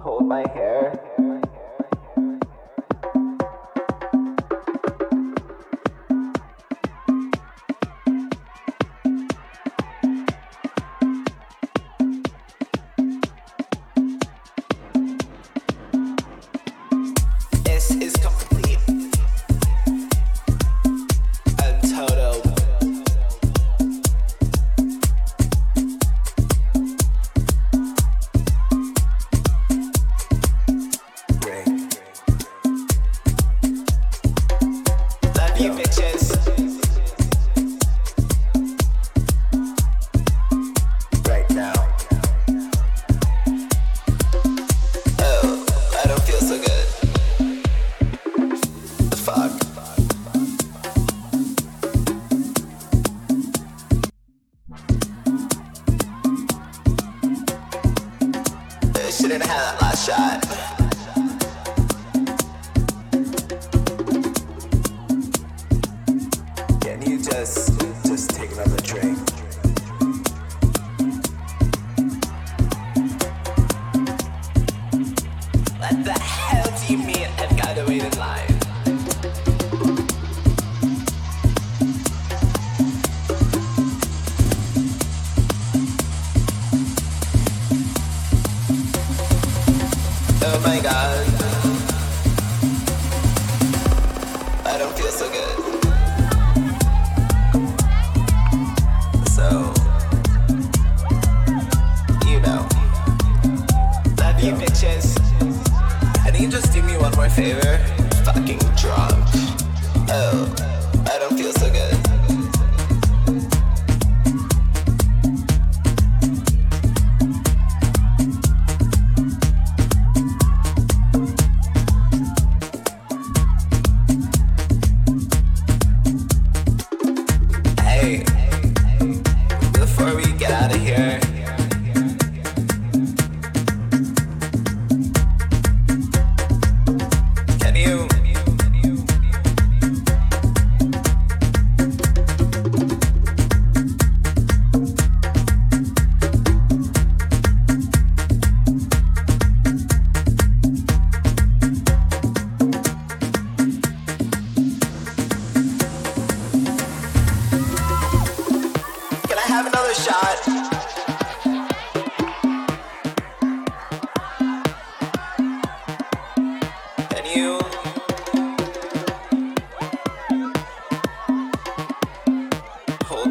Hold my hair.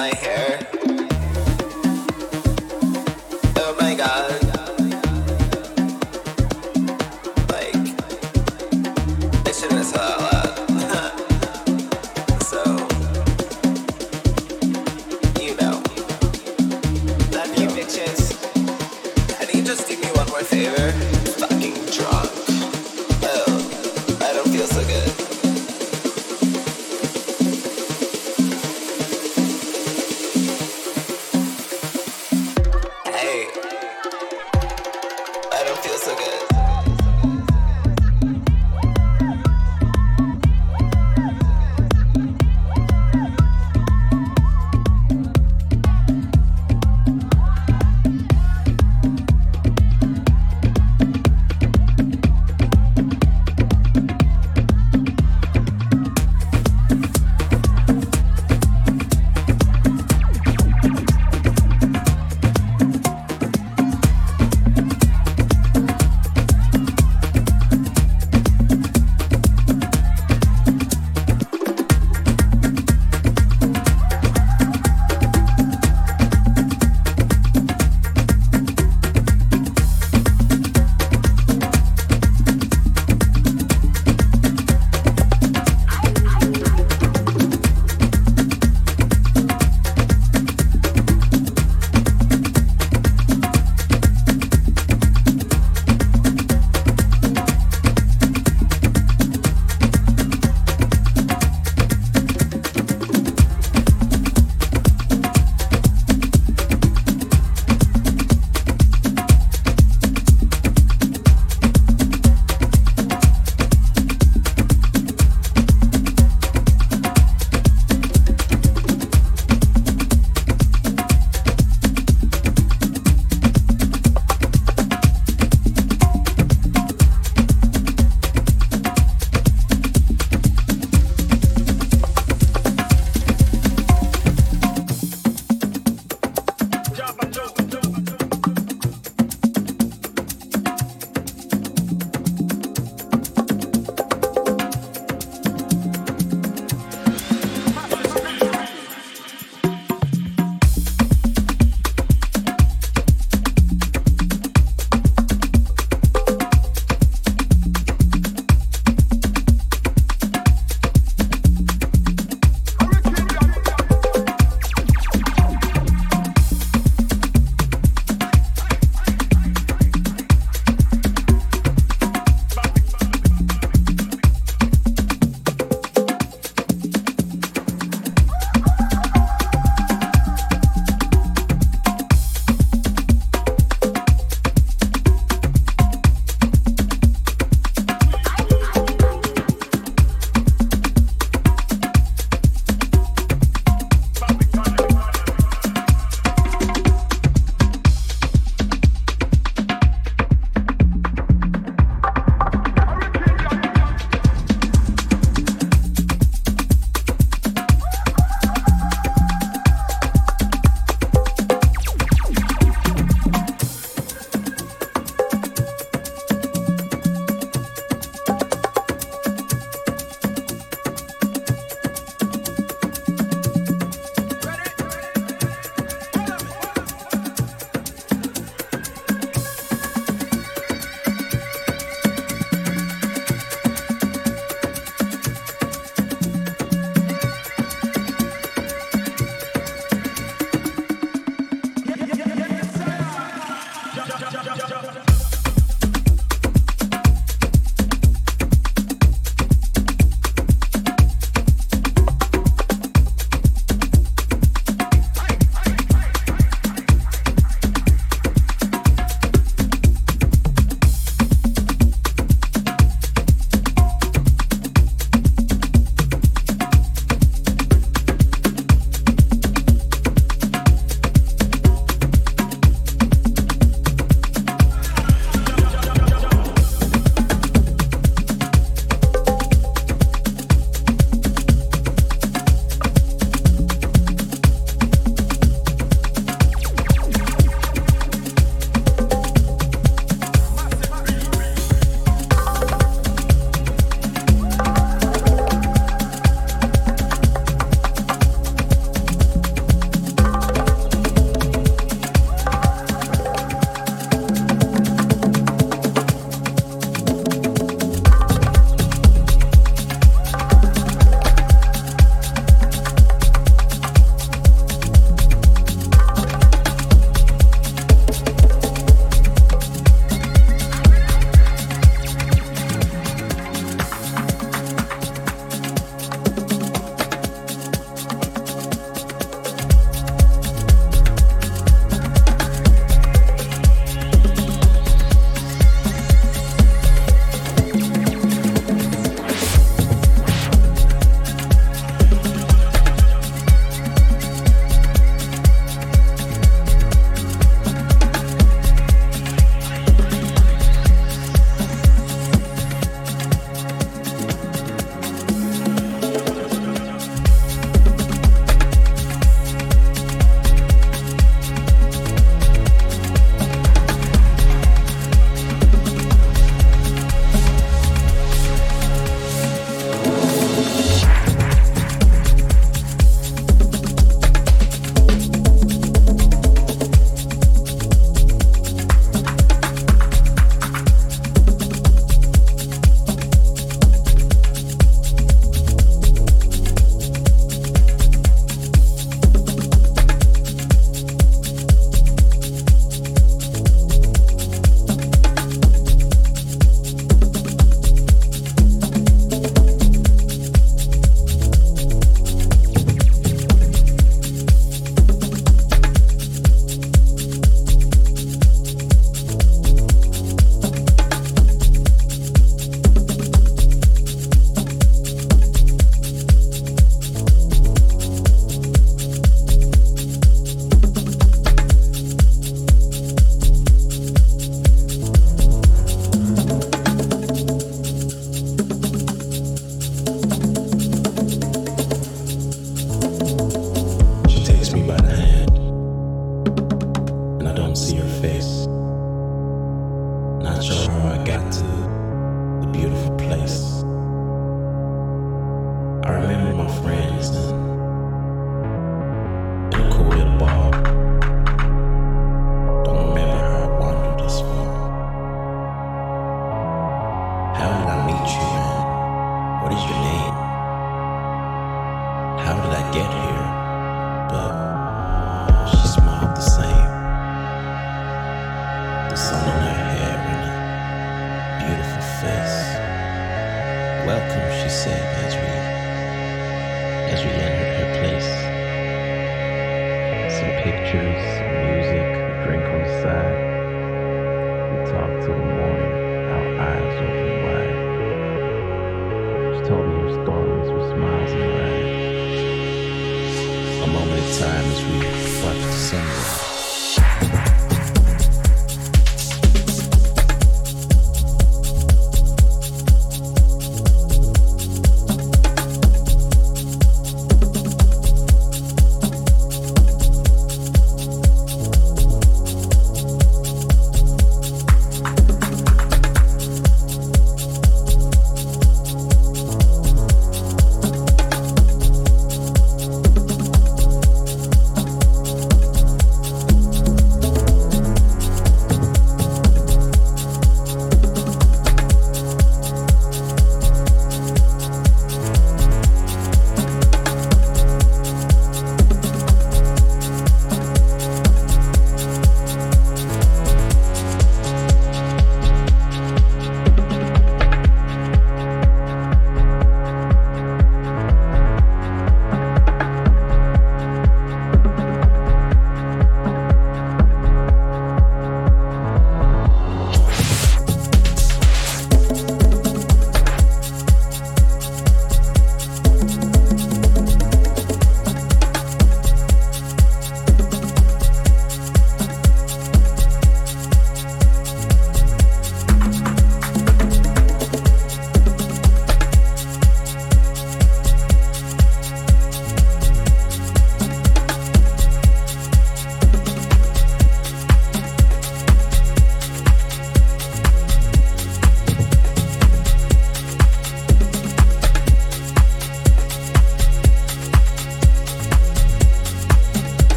my hair.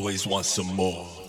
always want some more.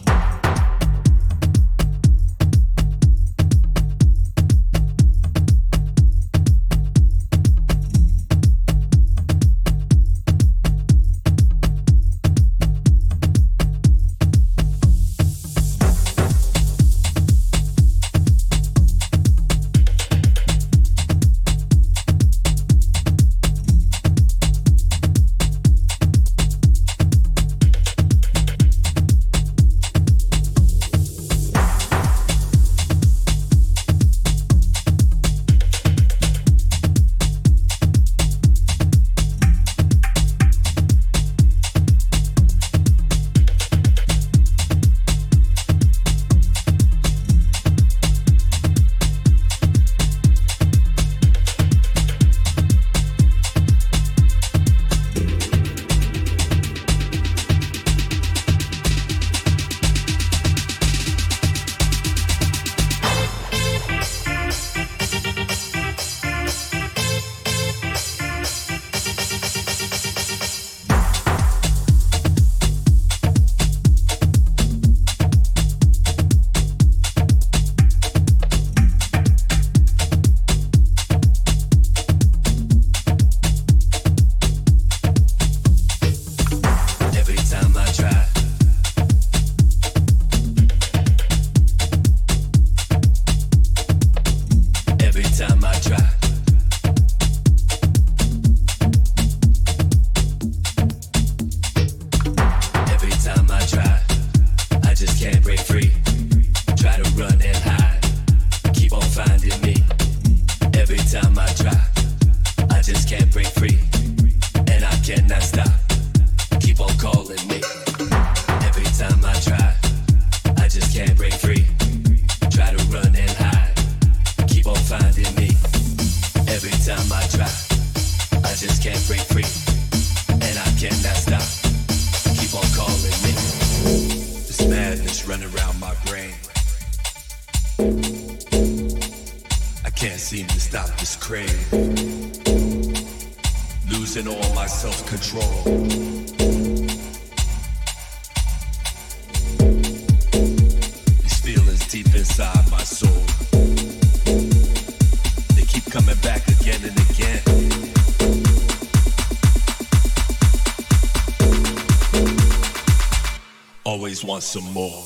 Some more.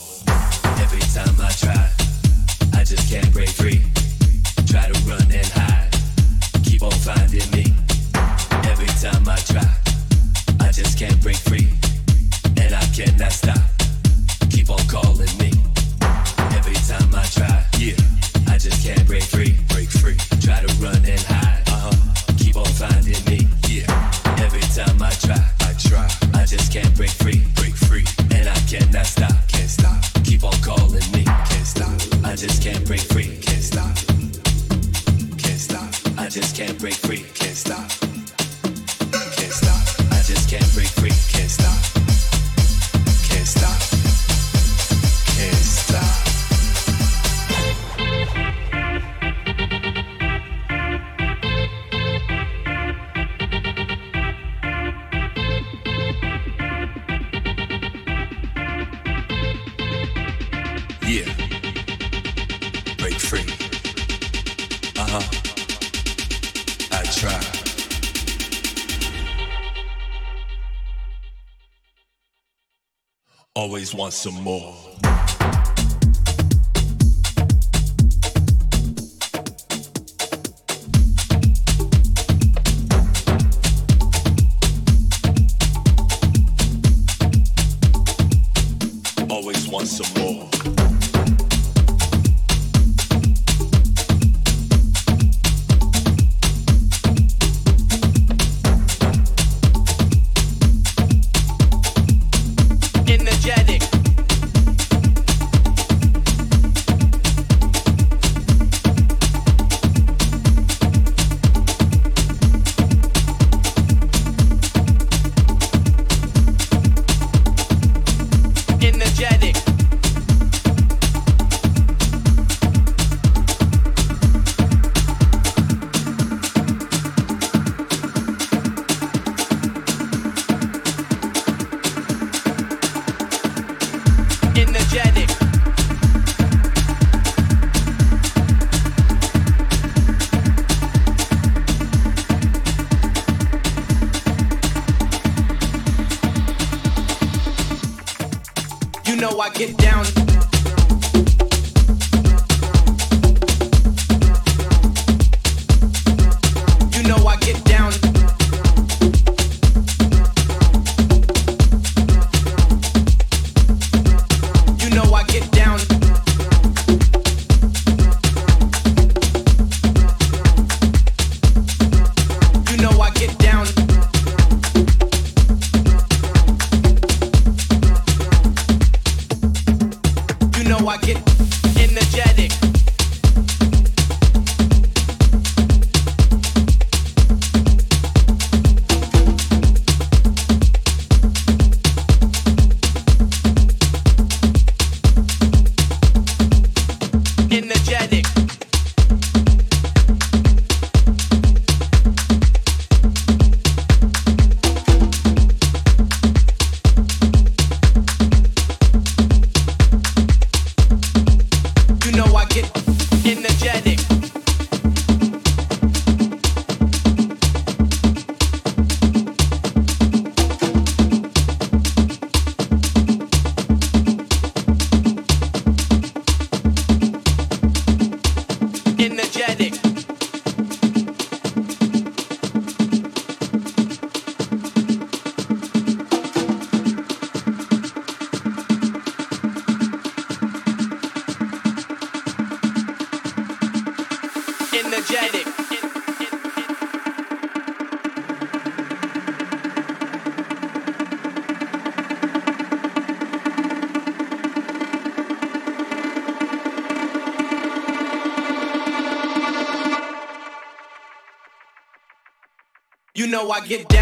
Want some more. I get